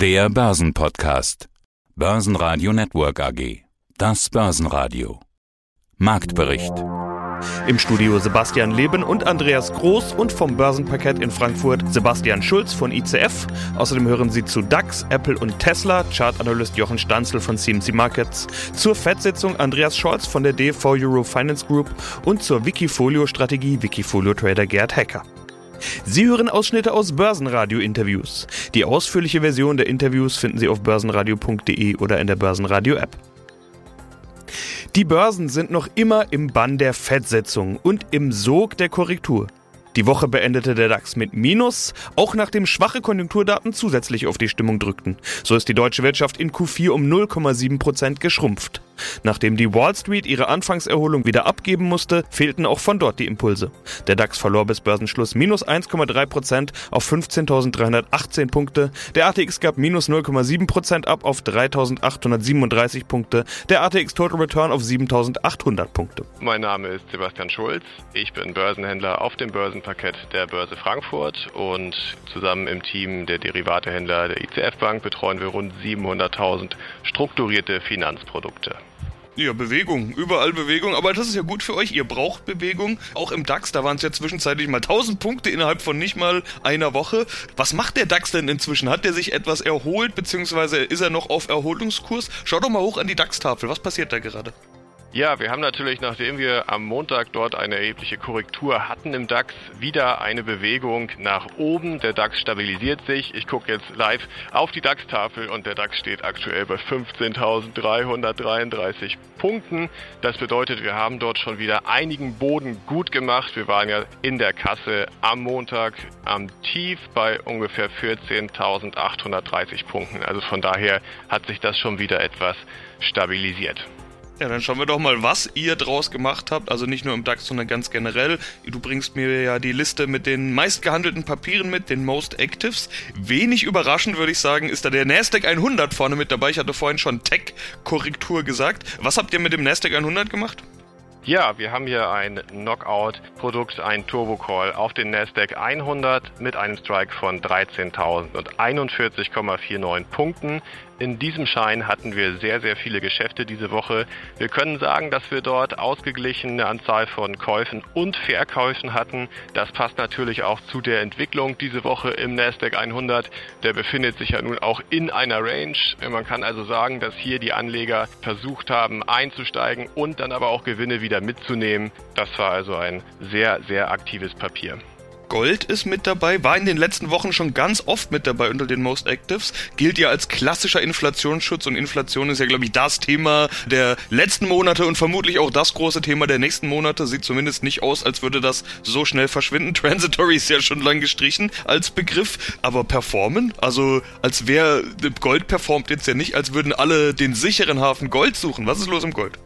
Der Börsenpodcast. Börsenradio Network AG. Das Börsenradio. Marktbericht. Im Studio Sebastian Leben und Andreas Groß und vom Börsenparkett in Frankfurt Sebastian Schulz von ICF. Außerdem hören Sie zu DAX, Apple und Tesla, Chartanalyst Jochen Stanzel von CMC Markets, zur FED-Sitzung Andreas Scholz von der DV Euro Finance Group und zur Wikifolio-Strategie Wikifolio-Trader Gerd Hacker. Sie hören Ausschnitte aus Börsenradio-Interviews. Die ausführliche Version der Interviews finden Sie auf börsenradio.de oder in der Börsenradio-App. Die Börsen sind noch immer im Bann der Fettsetzung und im Sog der Korrektur. Die Woche beendete der DAX mit Minus, auch nachdem schwache Konjunkturdaten zusätzlich auf die Stimmung drückten. So ist die deutsche Wirtschaft in Q4 um 0,7 Prozent geschrumpft. Nachdem die Wall Street ihre Anfangserholung wieder abgeben musste, fehlten auch von dort die Impulse. Der DAX verlor bis Börsenschluss minus 1,3 Prozent auf 15.318 Punkte. Der ATX gab minus 0,7 Prozent ab auf 3.837 Punkte. Der ATX Total Return auf 7.800 Punkte. Mein Name ist Sebastian Schulz. Ich bin Börsenhändler auf dem Börsenparkett der Börse Frankfurt und zusammen im Team der Derivatehändler der ICF Bank betreuen wir rund 700.000 strukturierte Finanzprodukte. Ja, Bewegung, überall Bewegung, aber das ist ja gut für euch. Ihr braucht Bewegung. Auch im DAX, da waren es ja zwischenzeitlich mal 1000 Punkte innerhalb von nicht mal einer Woche. Was macht der DAX denn inzwischen? Hat der sich etwas erholt, beziehungsweise ist er noch auf Erholungskurs? Schau doch mal hoch an die DAX-Tafel. Was passiert da gerade? Ja, wir haben natürlich, nachdem wir am Montag dort eine erhebliche Korrektur hatten im DAX, wieder eine Bewegung nach oben. Der DAX stabilisiert sich. Ich gucke jetzt live auf die DAX-Tafel und der DAX steht aktuell bei 15.333 Punkten. Das bedeutet, wir haben dort schon wieder einigen Boden gut gemacht. Wir waren ja in der Kasse am Montag am Tief bei ungefähr 14.830 Punkten. Also von daher hat sich das schon wieder etwas stabilisiert. Ja, dann schauen wir doch mal, was ihr draus gemacht habt. Also nicht nur im DAX, sondern ganz generell. Du bringst mir ja die Liste mit den meistgehandelten Papieren mit, den Most Actives. Wenig überraschend würde ich sagen, ist da der Nasdaq 100 vorne mit dabei. Ich hatte vorhin schon Tech-Korrektur gesagt. Was habt ihr mit dem Nasdaq 100 gemacht? Ja, wir haben hier ein Knockout-Produkt, ein Turbo Call auf den Nasdaq 100 mit einem Strike von 13.041,49 Punkten. In diesem Schein hatten wir sehr, sehr viele Geschäfte diese Woche. Wir können sagen, dass wir dort ausgeglichene Anzahl von Käufen und Verkäufen hatten. Das passt natürlich auch zu der Entwicklung diese Woche im Nasdaq 100. Der befindet sich ja nun auch in einer Range. Man kann also sagen, dass hier die Anleger versucht haben einzusteigen und dann aber auch Gewinne wieder mitzunehmen. Das war also ein sehr, sehr aktives Papier. Gold ist mit dabei, war in den letzten Wochen schon ganz oft mit dabei unter den Most Actives, gilt ja als klassischer Inflationsschutz und Inflation ist ja, glaube ich, das Thema der letzten Monate und vermutlich auch das große Thema der nächsten Monate. Sieht zumindest nicht aus, als würde das so schnell verschwinden. Transitory ist ja schon lang gestrichen als Begriff, aber performen, also als wäre Gold performt jetzt ja nicht, als würden alle den sicheren Hafen Gold suchen. Was ist los im Gold?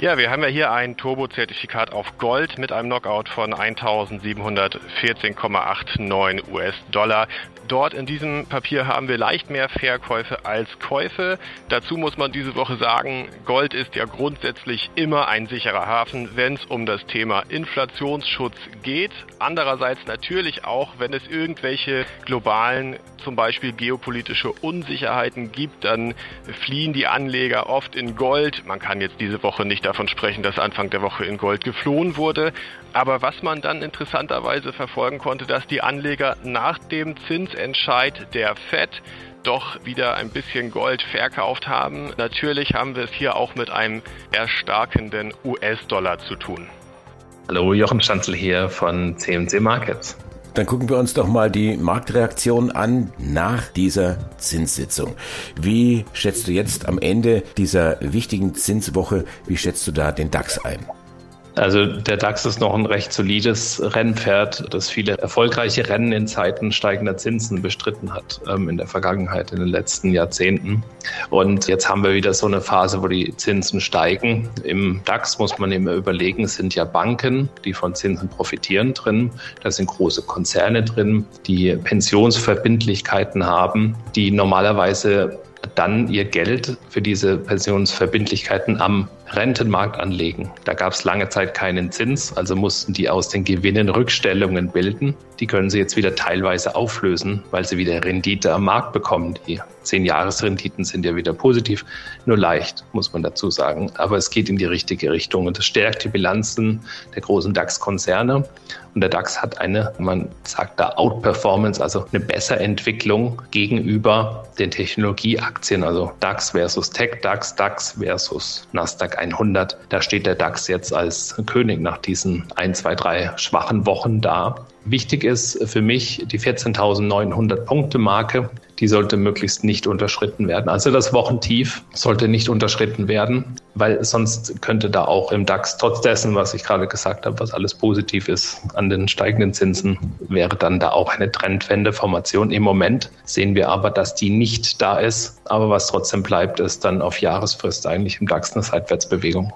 Ja, wir haben ja hier ein Turbo-Zertifikat auf Gold mit einem Knockout von 1714,89 US-Dollar. Dort in diesem Papier haben wir leicht mehr Verkäufe als Käufe. Dazu muss man diese Woche sagen, Gold ist ja grundsätzlich immer ein sicherer Hafen, wenn es um das Thema Inflationsschutz geht. Andererseits natürlich auch, wenn es irgendwelche globalen, zum Beispiel geopolitische Unsicherheiten gibt, dann fliehen die Anleger oft in Gold. Man kann jetzt diese Woche nicht davon sprechen, dass Anfang der Woche in Gold geflohen wurde. Aber was man dann interessanterweise verfolgen konnte, dass die Anleger nach dem Zinsentscheid der FED doch wieder ein bisschen Gold verkauft haben. Natürlich haben wir es hier auch mit einem erstarkenden US-Dollar zu tun. Hallo, Jochen Stanzel hier von CMC Markets. Dann gucken wir uns doch mal die Marktreaktion an nach dieser Zinssitzung. Wie schätzt du jetzt am Ende dieser wichtigen Zinswoche, wie schätzt du da den DAX ein? Also der DAX ist noch ein recht solides Rennpferd, das viele erfolgreiche Rennen in Zeiten steigender Zinsen bestritten hat ähm, in der Vergangenheit, in den letzten Jahrzehnten. Und jetzt haben wir wieder so eine Phase, wo die Zinsen steigen. Im DAX muss man immer überlegen, es sind ja Banken, die von Zinsen profitieren drin. Da sind große Konzerne drin, die Pensionsverbindlichkeiten haben, die normalerweise dann ihr Geld für diese Pensionsverbindlichkeiten am Rentenmarkt anlegen. Da gab es lange Zeit keinen Zins, also mussten die aus den Gewinnen Rückstellungen bilden. Die können sie jetzt wieder teilweise auflösen, weil sie wieder Rendite am Markt bekommen, die Zehn-Jahres-Renditen sind ja wieder positiv, nur leicht, muss man dazu sagen. Aber es geht in die richtige Richtung und es stärkt die Bilanzen der großen DAX-Konzerne. Und der DAX hat eine, man sagt da Outperformance, also eine bessere Entwicklung gegenüber den Technologieaktien, also DAX versus Tech DAX, DAX versus Nasdaq 100. Da steht der DAX jetzt als König nach diesen ein, zwei, drei schwachen Wochen da. Wichtig ist für mich die 14.900 Punkte Marke. Die sollte möglichst nicht unterschritten werden. Also das Wochentief sollte nicht unterschritten werden, weil sonst könnte da auch im DAX, trotz dessen, was ich gerade gesagt habe, was alles positiv ist an den steigenden Zinsen, wäre dann da auch eine Trendwendeformation. Im Moment sehen wir aber, dass die nicht da ist. Aber was trotzdem bleibt, ist dann auf Jahresfrist eigentlich im DAX eine Seitwärtsbewegung.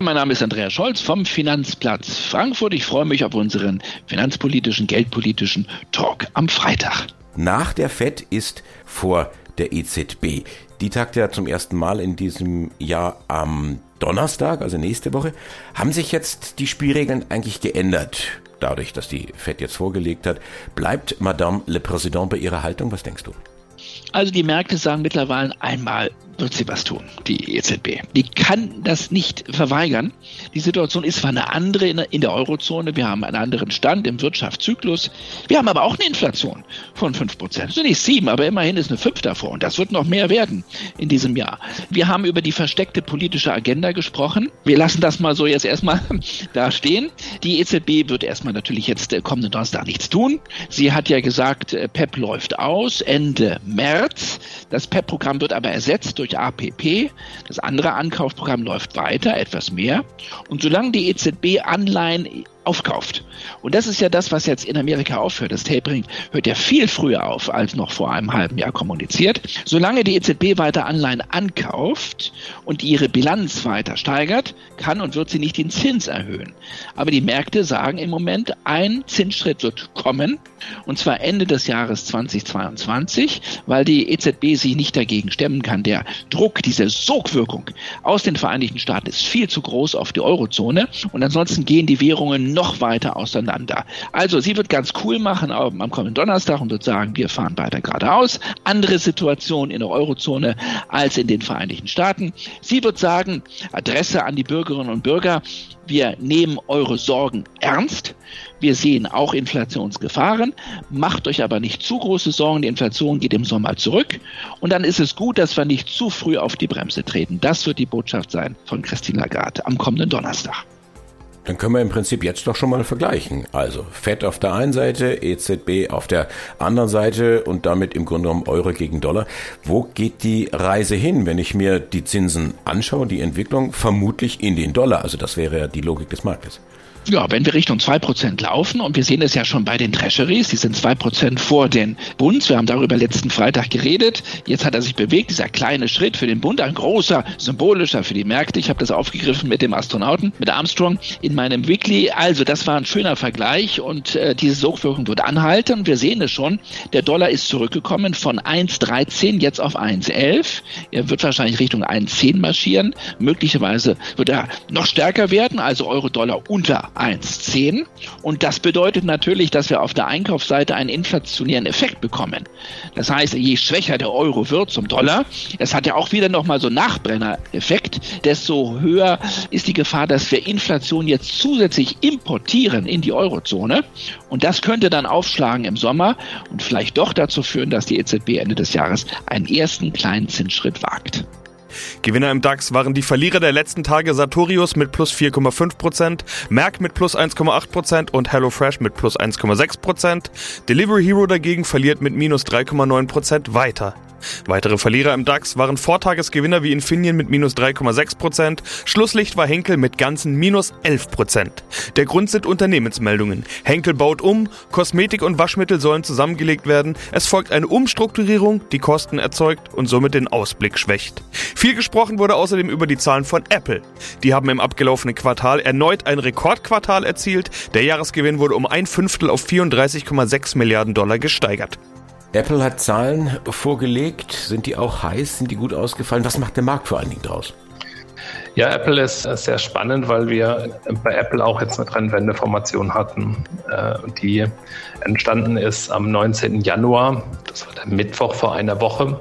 Mein Name ist Andreas Scholz vom Finanzplatz Frankfurt. Ich freue mich auf unseren finanzpolitischen, geldpolitischen Talk am Freitag. Nach der FED ist vor der EZB. Die tagt ja zum ersten Mal in diesem Jahr am Donnerstag, also nächste Woche. Haben sich jetzt die Spielregeln eigentlich geändert? Dadurch, dass die FED jetzt vorgelegt hat. Bleibt Madame le Président bei ihrer Haltung? Was denkst du? Also die Märkte sagen mittlerweile einmal wird sie was tun, die EZB. Die kann das nicht verweigern. Die Situation ist zwar eine andere in der Eurozone, wir haben einen anderen Stand im Wirtschaftszyklus, wir haben aber auch eine Inflation von 5%. Also nicht 7, aber immerhin ist eine 5 davor und das wird noch mehr werden in diesem Jahr. Wir haben über die versteckte politische Agenda gesprochen. Wir lassen das mal so jetzt erstmal da stehen. Die EZB wird erstmal natürlich jetzt äh, kommenden Donnerstag nichts tun. Sie hat ja gesagt, äh, PEP läuft aus Ende März. Das PEP-Programm wird aber ersetzt durch durch APP. Das andere Ankaufprogramm läuft weiter, etwas mehr. Und solange die EZB Anleihen aufkauft. Und das ist ja das, was jetzt in Amerika aufhört. Das Tapering hört ja viel früher auf, als noch vor einem halben Jahr kommuniziert. Solange die EZB weiter Anleihen ankauft und ihre Bilanz weiter steigert, kann und wird sie nicht den Zins erhöhen. Aber die Märkte sagen im Moment, ein Zinsschritt wird kommen, und zwar Ende des Jahres 2022, weil die EZB sich nicht dagegen stemmen kann. Der Druck, diese Sogwirkung aus den Vereinigten Staaten ist viel zu groß auf die Eurozone und ansonsten gehen die Währungen noch weiter auseinander. Also sie wird ganz cool machen am, am kommenden Donnerstag und wird sagen, wir fahren weiter geradeaus. Andere Situation in der Eurozone als in den Vereinigten Staaten. Sie wird sagen, Adresse an die Bürgerinnen und Bürger, wir nehmen eure Sorgen ernst. Wir sehen auch Inflationsgefahren. Macht euch aber nicht zu große Sorgen. Die Inflation geht im Sommer zurück. Und dann ist es gut, dass wir nicht zu früh auf die Bremse treten. Das wird die Botschaft sein von Christine Lagarde am kommenden Donnerstag. Dann können wir im Prinzip jetzt doch schon mal vergleichen. Also FED auf der einen Seite, EZB auf der anderen Seite und damit im Grunde genommen Euro gegen Dollar. Wo geht die Reise hin, wenn ich mir die Zinsen anschaue, die Entwicklung? Vermutlich in den Dollar. Also das wäre ja die Logik des Marktes. Ja, wenn wir Richtung 2% laufen, und wir sehen es ja schon bei den Treasuries, die sind 2% vor den Bunds, wir haben darüber letzten Freitag geredet, jetzt hat er sich bewegt, dieser kleine Schritt für den Bund, ein großer, symbolischer für die Märkte. Ich habe das aufgegriffen mit dem Astronauten, mit Armstrong in meinem Weekly. Also das war ein schöner Vergleich und äh, diese Sogwirkung wird anhalten. Wir sehen es schon, der Dollar ist zurückgekommen von 1,13 jetzt auf 1,11. Er wird wahrscheinlich Richtung 1,10 marschieren. Möglicherweise wird er noch stärker werden, also Euro-Dollar unter 1,10. Und das bedeutet natürlich, dass wir auf der Einkaufsseite einen inflationären Effekt bekommen. Das heißt, je schwächer der Euro wird zum Dollar, es hat ja auch wieder nochmal so einen Nachbrenner-Effekt, desto höher ist die Gefahr, dass wir Inflation jetzt zusätzlich importieren in die Eurozone. Und das könnte dann aufschlagen im Sommer und vielleicht doch dazu führen, dass die EZB Ende des Jahres einen ersten kleinen Zinsschritt wagt. Gewinner im DAX waren die Verlierer der letzten Tage Sartorius mit plus 4,5%, Merck mit plus 1,8% und HelloFresh mit plus 1,6%. Delivery Hero dagegen verliert mit minus 3,9% weiter. Weitere Verlierer im DAX waren Vortagesgewinner wie Infineon mit minus 3,6%, Schlusslicht war Henkel mit ganzen minus 11%. Der Grund sind Unternehmensmeldungen. Henkel baut um, Kosmetik und Waschmittel sollen zusammengelegt werden, es folgt eine Umstrukturierung, die Kosten erzeugt und somit den Ausblick schwächt. Viel gesprochen wurde außerdem über die Zahlen von Apple. Die haben im abgelaufenen Quartal erneut ein Rekordquartal erzielt, der Jahresgewinn wurde um ein Fünftel auf 34,6 Milliarden Dollar gesteigert. Apple hat Zahlen vorgelegt. Sind die auch heiß? Sind die gut ausgefallen? Was macht der Markt vor allen Dingen draus? Ja, Apple ist sehr spannend, weil wir bei Apple auch jetzt eine Trendwendeformation hatten, äh, die entstanden ist am 19. Januar. Das war der Mittwoch vor einer Woche.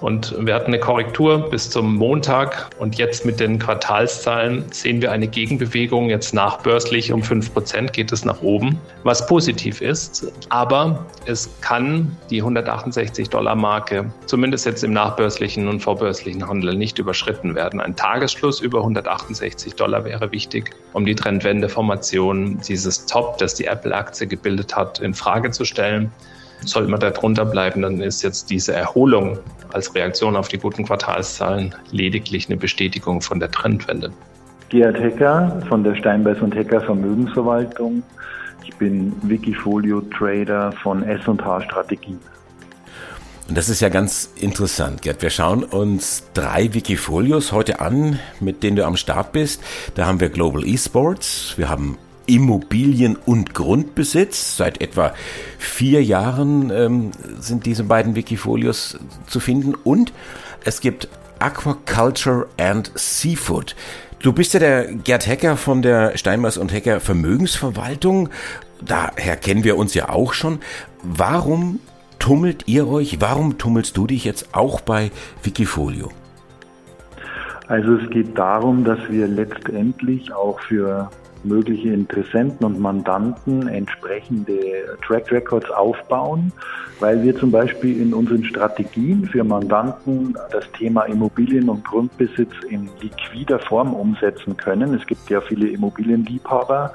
Und wir hatten eine Korrektur bis zum Montag und jetzt mit den Quartalszahlen sehen wir eine Gegenbewegung. Jetzt nachbörslich um 5% geht es nach oben, was positiv ist. Aber es kann die 168 Dollar Marke zumindest jetzt im nachbörslichen und vorbörslichen Handel nicht überschritten werden. Ein Tagesschluss über 168 Dollar wäre wichtig, um die Trendwendeformation, dieses Top, das die Apple-Aktie gebildet hat, in Frage zu stellen. Sollte man da drunter bleiben, dann ist jetzt diese Erholung als Reaktion auf die guten Quartalszahlen lediglich eine Bestätigung von der Trendwende. Gerhard Hecker von der Steinbeiß und Hecker Vermögensverwaltung. Ich bin Wikifolio-Trader von S&H Strategie. Und das ist ja ganz interessant, Gerd. Wir schauen uns drei Wikifolios heute an, mit denen du am Start bist. Da haben wir Global Esports, wir haben Immobilien und Grundbesitz. Seit etwa vier Jahren ähm, sind diese beiden Wikifolios zu finden. Und es gibt Aquaculture and Seafood. Du bist ja der Gerd Hecker von der Steinmeiß und Hecker Vermögensverwaltung. Daher kennen wir uns ja auch schon. Warum tummelt ihr euch? Warum tummelst du dich jetzt auch bei Wikifolio? Also es geht darum, dass wir letztendlich auch für mögliche Interessenten und Mandanten entsprechende Track Records aufbauen, weil wir zum Beispiel in unseren Strategien für Mandanten das Thema Immobilien und Grundbesitz in liquider Form umsetzen können. Es gibt ja viele Immobilienliebhaber,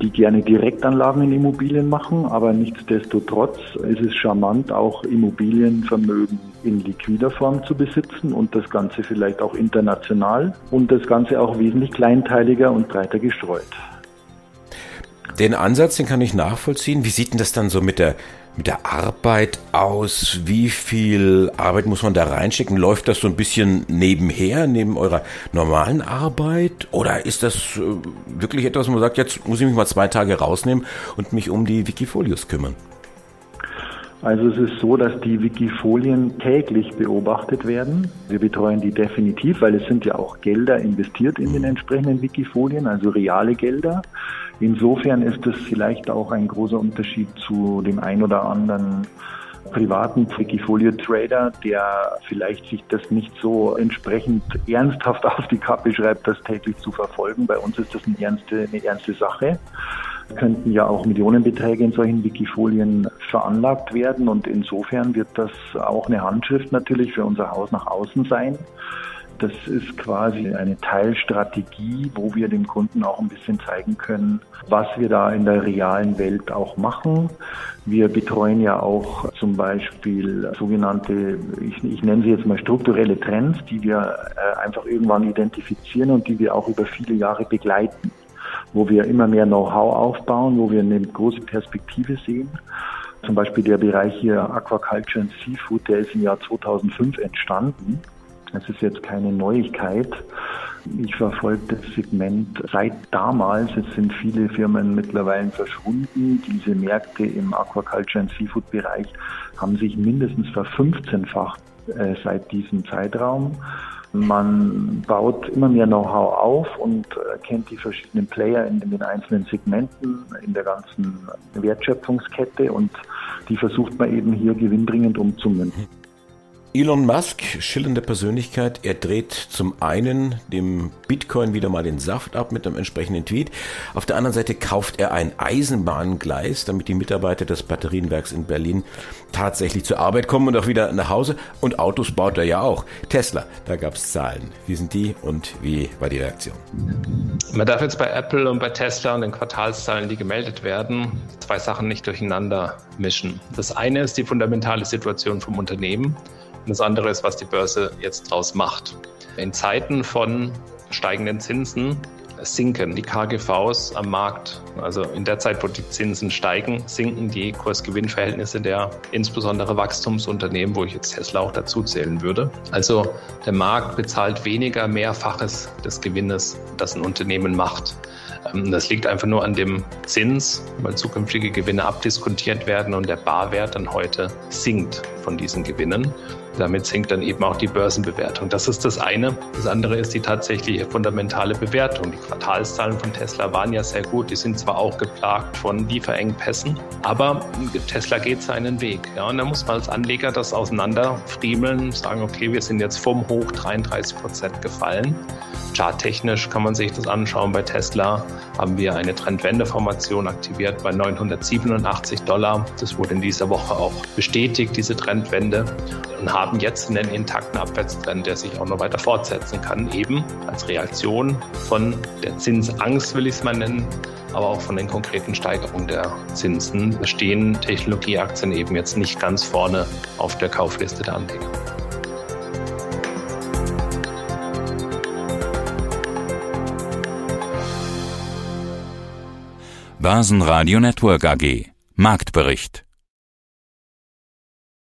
die gerne Direktanlagen in Immobilien machen, aber nichtsdestotrotz ist es charmant, auch Immobilienvermögen in liquider Form zu besitzen und das Ganze vielleicht auch international und das Ganze auch wesentlich kleinteiliger und breiter gestreut. Den Ansatz, den kann ich nachvollziehen. Wie sieht denn das dann so mit der, mit der Arbeit aus? Wie viel Arbeit muss man da reinstecken? Läuft das so ein bisschen nebenher, neben eurer normalen Arbeit? Oder ist das äh, wirklich etwas, wo man sagt, jetzt muss ich mich mal zwei Tage rausnehmen und mich um die Wikifolios kümmern? Also es ist so, dass die Wikifolien täglich beobachtet werden. Wir betreuen die definitiv, weil es sind ja auch Gelder investiert in den entsprechenden Wikifolien, also reale Gelder. Insofern ist es vielleicht auch ein großer Unterschied zu dem ein oder anderen privaten Wikifolio-Trader, der vielleicht sich das nicht so entsprechend ernsthaft auf die Kappe schreibt, das täglich zu verfolgen. Bei uns ist das eine ernste, eine ernste Sache könnten ja auch Millionenbeträge in solchen Wikifolien veranlagt werden und insofern wird das auch eine Handschrift natürlich für unser Haus nach außen sein. Das ist quasi eine Teilstrategie, wo wir dem Kunden auch ein bisschen zeigen können, was wir da in der realen Welt auch machen. Wir betreuen ja auch zum Beispiel sogenannte, ich, ich nenne sie jetzt mal strukturelle Trends, die wir äh, einfach irgendwann identifizieren und die wir auch über viele Jahre begleiten wo wir immer mehr Know-how aufbauen, wo wir eine große Perspektive sehen. Zum Beispiel der Bereich hier Aquaculture and Seafood, der ist im Jahr 2005 entstanden. Das ist jetzt keine Neuigkeit. Ich verfolge das Segment seit damals. Es sind viele Firmen mittlerweile verschwunden. Diese Märkte im Aquaculture and Seafood Bereich haben sich mindestens verfünfzehnfacht äh, seit diesem Zeitraum. Man baut immer mehr Know-how auf und kennt die verschiedenen Player in den einzelnen Segmenten, in der ganzen Wertschöpfungskette und die versucht man eben hier gewinnbringend umzumünzen. Elon Musk, schillernde Persönlichkeit, er dreht zum einen dem Bitcoin wieder mal den Saft ab mit einem entsprechenden Tweet. Auf der anderen Seite kauft er ein Eisenbahngleis, damit die Mitarbeiter des Batterienwerks in Berlin tatsächlich zur Arbeit kommen und auch wieder nach Hause. Und Autos baut er ja auch. Tesla, da gab es Zahlen. Wie sind die und wie war die Reaktion? Man darf jetzt bei Apple und bei Tesla und den Quartalszahlen, die gemeldet werden, zwei Sachen nicht durcheinander mischen. Das eine ist die fundamentale Situation vom Unternehmen. Und das andere ist, was die Börse jetzt draus macht. In Zeiten von steigenden Zinsen sinken die KGVs am Markt. Also in der Zeit, wo die Zinsen steigen, sinken die Kurs-Gewinn-Verhältnisse der insbesondere Wachstumsunternehmen, wo ich jetzt Tesla auch dazu zählen würde. Also der Markt bezahlt weniger Mehrfaches des Gewinnes, das ein Unternehmen macht. Ähm, das liegt einfach nur an dem Zins, weil zukünftige Gewinne abdiskontiert werden und der Barwert dann heute sinkt von diesen Gewinnen. Damit sinkt dann eben auch die Börsenbewertung. Das ist das eine. Das andere ist die tatsächliche fundamentale Bewertung. Die Quartalszahlen von Tesla waren ja sehr gut. Die sind zwar auch geplagt von Lieferengpässen, aber Tesla geht seinen Weg. Ja, und da muss man als Anleger das auseinanderfriemeln, sagen, okay, wir sind jetzt vom Hoch 33 Prozent gefallen. Charttechnisch kann man sich das anschauen. Bei Tesla haben wir eine Trendwendeformation aktiviert bei 987 Dollar. Das wurde in dieser Woche auch bestätigt, diese Trendwende, und jetzt einen intakten Abwärtstrend, der sich auch noch weiter fortsetzen kann, eben als Reaktion von der Zinsangst, will ich es mal nennen, aber auch von den konkreten Steigerungen der Zinsen stehen Technologieaktien eben jetzt nicht ganz vorne auf der Kaufliste der Anleger. Börsenradio Network AG Marktbericht